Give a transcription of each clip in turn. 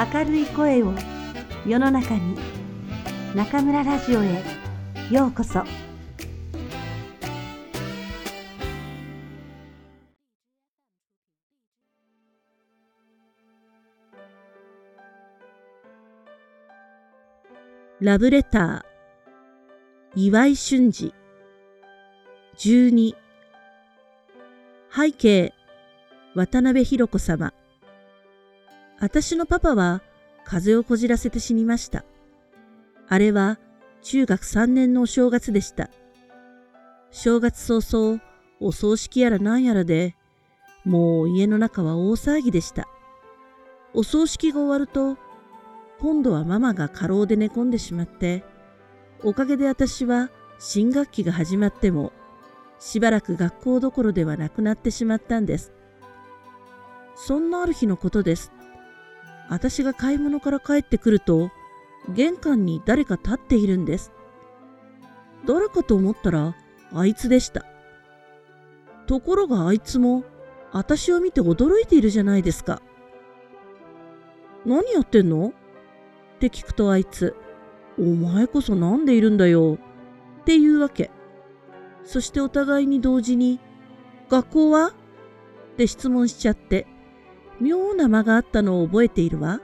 明るい声を世の中に中村ラジオへようこそ。ラブレター岩井俊二。12背景渡辺博子様。私のパパは風邪をこじらせて死にました。あれは中学3年のお正月でした。正月早々、お葬式やらなんやらで、もう家の中は大騒ぎでした。お葬式が終わると、今度はママが過労で寝込んでしまって、おかげで私は新学期が始まっても、しばらく学校どころではなくなってしまったんです。そんなある日のことです。私が買い物から帰ってくると、玄関に誰か立っているんです。誰かと思ったら、あいつでした。ところがあいつも、私を見て驚いているじゃないですか。何やってんの？って聞くとあいつ、お前こそなんでいるんだよ。っていうわけ。そしてお互いに同時に、学校は？って質問しちゃって、妙な間があったのを覚えているわ。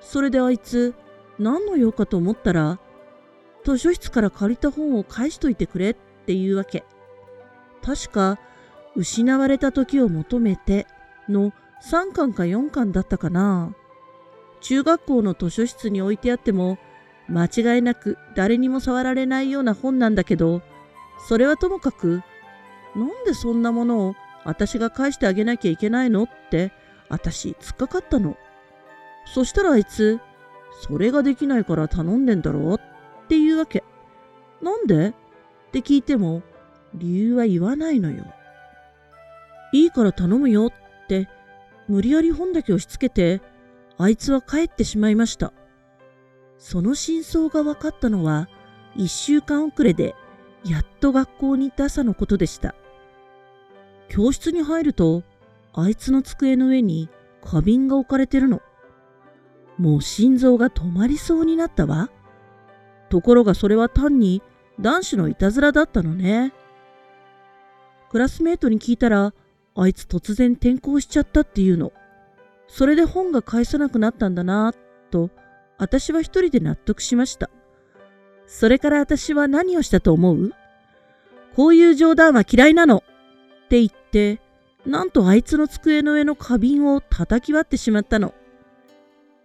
それであいつ、何の用かと思ったら、図書室から借りた本を返しといてくれっていうわけ。確か、失われた時を求めての3巻か4巻だったかな。中学校の図書室に置いてあっても、間違いなく誰にも触られないような本なんだけど、それはともかく、なんでそんなものを私が返してあげなきゃいけないの？って私突っかかったの。そしたらあいつ、それができないから頼んでんだろうっていうわけ。なんで？って聞いても、理由は言わないのよ。いいから頼むよって、無理やり本だけ押し付けて、あいつは帰ってしまいました。その真相が分かったのは、一週間遅れで、やっと学校に行った朝のことでした。教室に入ると、あいつの机の上に花瓶が置かれてるの。もう心臓が止まりそうになったわ。ところがそれは単に男子のいたずらだったのね。クラスメートに聞いたら、あいつ突然転校しちゃったっていうの。それで本が返さなくなったんだな、と、私は一人で納得しました。それから私は何をしたと思う？こういう冗談は嫌いなのって言って、なんとあいつの机の上の花瓶を叩き割ってしまったの。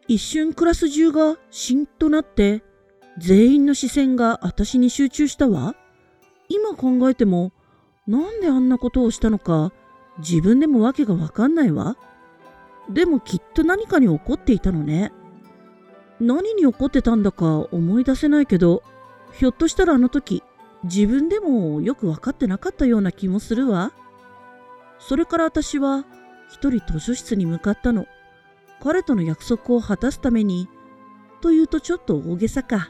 一瞬クラス中がしんとなって、全員の視線が私に集中したわ。今考えても、なんであんなことをしたのか、自分でも訳がわかんないわ。でもきっと何かに怒っていたのね。何に怒ってたんだか思い出せないけど、ひょっとしたらあの時、自分でもよく分かってなかったような気もするわ。それから私は一人図書室に向かったの。彼との約束を果たすために、というとちょっと大げさか。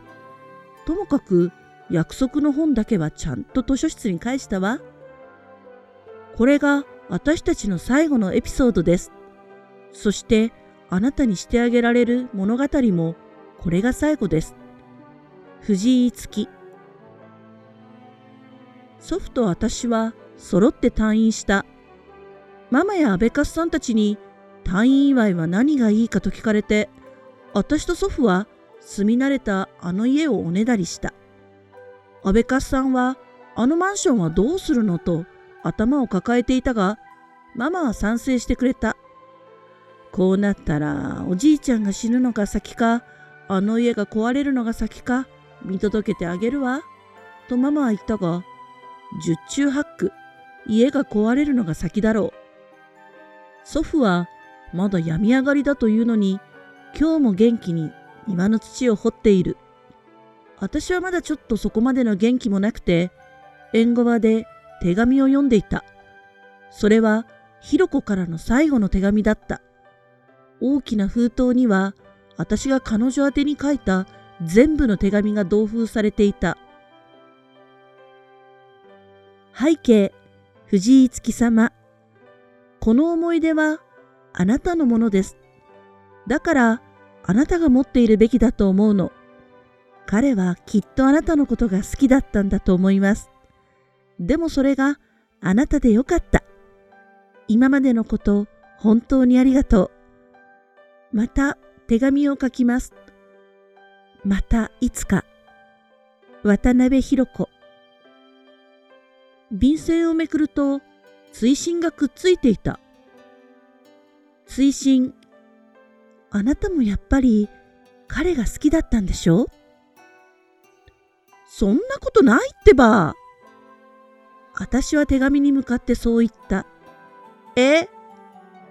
ともかく約束の本だけはちゃんと図書室に返したわ。これが私たちの最後のエピソードです。そしてあなたにしてあげられる物語もこれが最後です。藤井月祖父と私は揃って退院したママやアベカスさんたちに退院祝いは何がいいかと聞かれて、私と祖父は住み慣れたあの家をおねだりした。アベカスさんは、あのマンションはどうするのと頭を抱えていたが、ママは賛成してくれた。こうなったら、おじいちゃんが死ぬのが先か、あの家が壊れるのが先か、見届けてあげるわ。とママは言ったが、十中八九、家が壊れるのが先だろう。祖父はまだ病み上がりだというのに、今日も元気に庭の土を掘っている。私はまだちょっとそこまでの元気もなくて、縁側で手紙を読んでいた。それは、ひろこからの最後の手紙だった。大きな封筒には、私が彼女宛に書いた全部の手紙が同封されていた。背景、藤井月様。この思い出はあなたのものです。だからあなたが持っているべきだと思うの。彼はきっとあなたのことが好きだったんだと思います。でもそれがあなたでよかった。今までのこと本当にありがとう。また手紙を書きます。またいつか。渡辺博子。便箋をめくると追伸がくっついていた。追伸。あなたもやっぱり彼が好きだったんでしょ？そんなことないってば。私は手紙に向かってそう言った。え？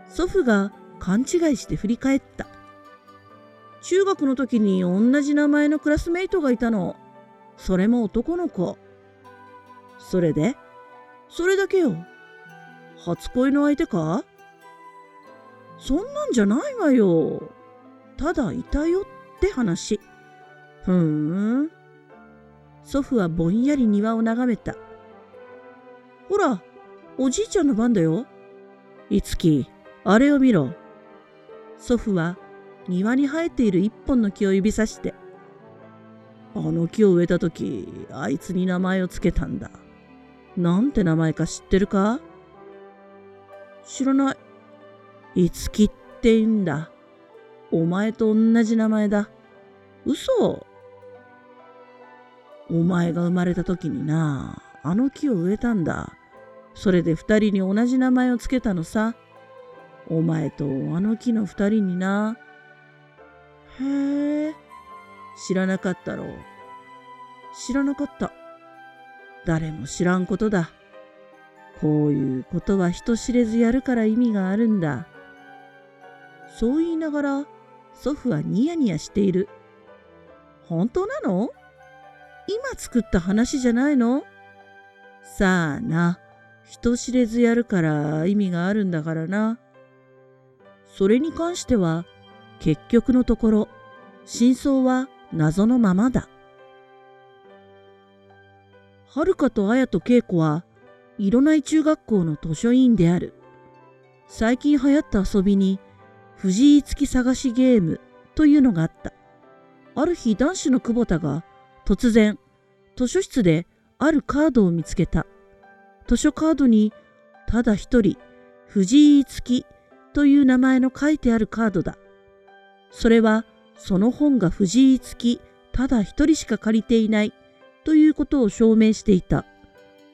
祖父が勘違いして振り返った。中学の時に同じ名前のクラスメイトがいたの。それも男の子。それで？それだけよ。初恋の相手か？そんなんじゃないわよ。ただいたよって話。ふーん。祖父はぼんやり庭を眺めた。ほら、おじいちゃんの番だよ。いつき、あれを見ろ。祖父は庭に生えている一本の木を指さして。あの木を植えた時、あいつに名前をつけたんだ。なんて名前か知ってるか？知らない。いつきって言うんだ？お前と同じ名前だ。嘘お前が生まれた時にな、あの木を植えたんだ。それで二人に同じ名前をつけたのさ。お前とあの木の二人にな。へえ、知らなかったろう。知らなかった。誰も知らんことだ。こういうことは人知れずやるから意味があるんだ。そう言いながら祖父はニヤニヤしている。本当なの？今作った話じゃないの？さあな、人知れずやるから意味があるんだからな。それに関しては、結局のところ、真相は謎のままだ。はるかとあやとけいこは、色な中学校の図書委員である。最近流行った遊びに、藤井付き探しゲームというのがあった。ある日男子の久保田が突然図書室であるカードを見つけた。図書カードにただ一人藤井付きという名前の書いてあるカードだ。それはその本が藤井付きただ一人しか借りていないということを証明していた。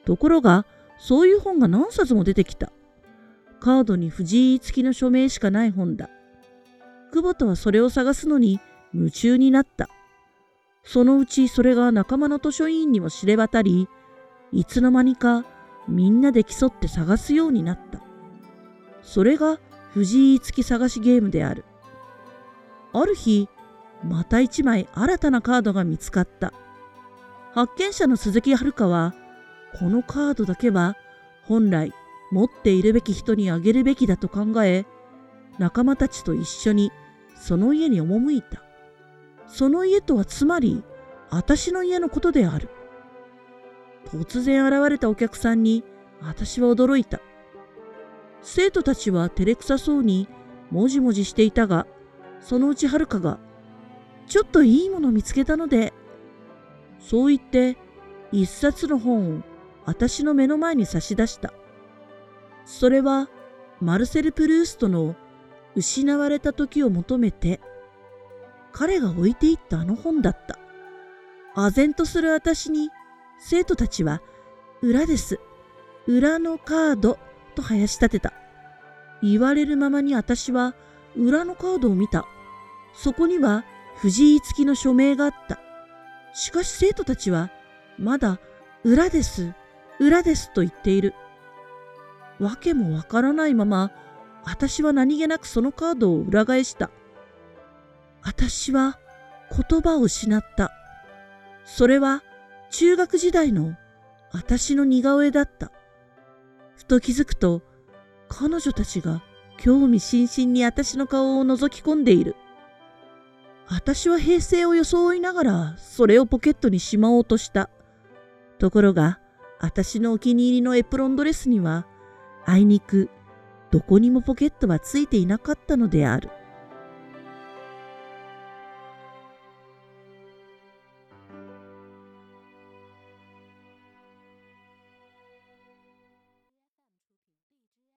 ところがそういう本が何冊も出てきた。カードに藤井付きの署名しかない本だ。久保田はそれを探すのに夢中になった。そのうちそれが仲間の図書委員にも知れ渡り、いつの間にかみんなで競って探すようになった。それが藤井付き探しゲームである。ある日、また一枚新たなカードが見つかった。発見者の鈴木遥は、このカードだけは本来持っているべき人にあげるべきだと考え、仲間たちと一緒にその家に赴いた。その家とはつまり、私の家のことである。突然現れたお客さんに私は驚いた。生徒たちは照れくさそうにもじもじしていたが、そのうちはるかが、ちょっといいもの見つけたので、そう言って一冊の本を私の目の前に差し出した。それはマルセル・プルーストの失われた時を求めて、彼が置いていったあの本だった。唖然とする私に、生徒たちは、裏です。裏のカードと生やし立てた。言われるままに私は裏のカードを見た。そこには藤井付きの署名があった。しかし生徒たちは、まだ裏です、裏ですと言っている。わけもわからないまま、私は何気なくそのカードを裏返した。私は言葉を失った。それは中学時代の私の似顔絵だった。ふと気づくと彼女たちが興味津々に私の顔を覗き込んでいる。私は平成を装いながらそれをポケットにしまおうとした。ところが私のお気に入りのエプロンドレスにはあいにくどこにもポケットはついていなかったのである。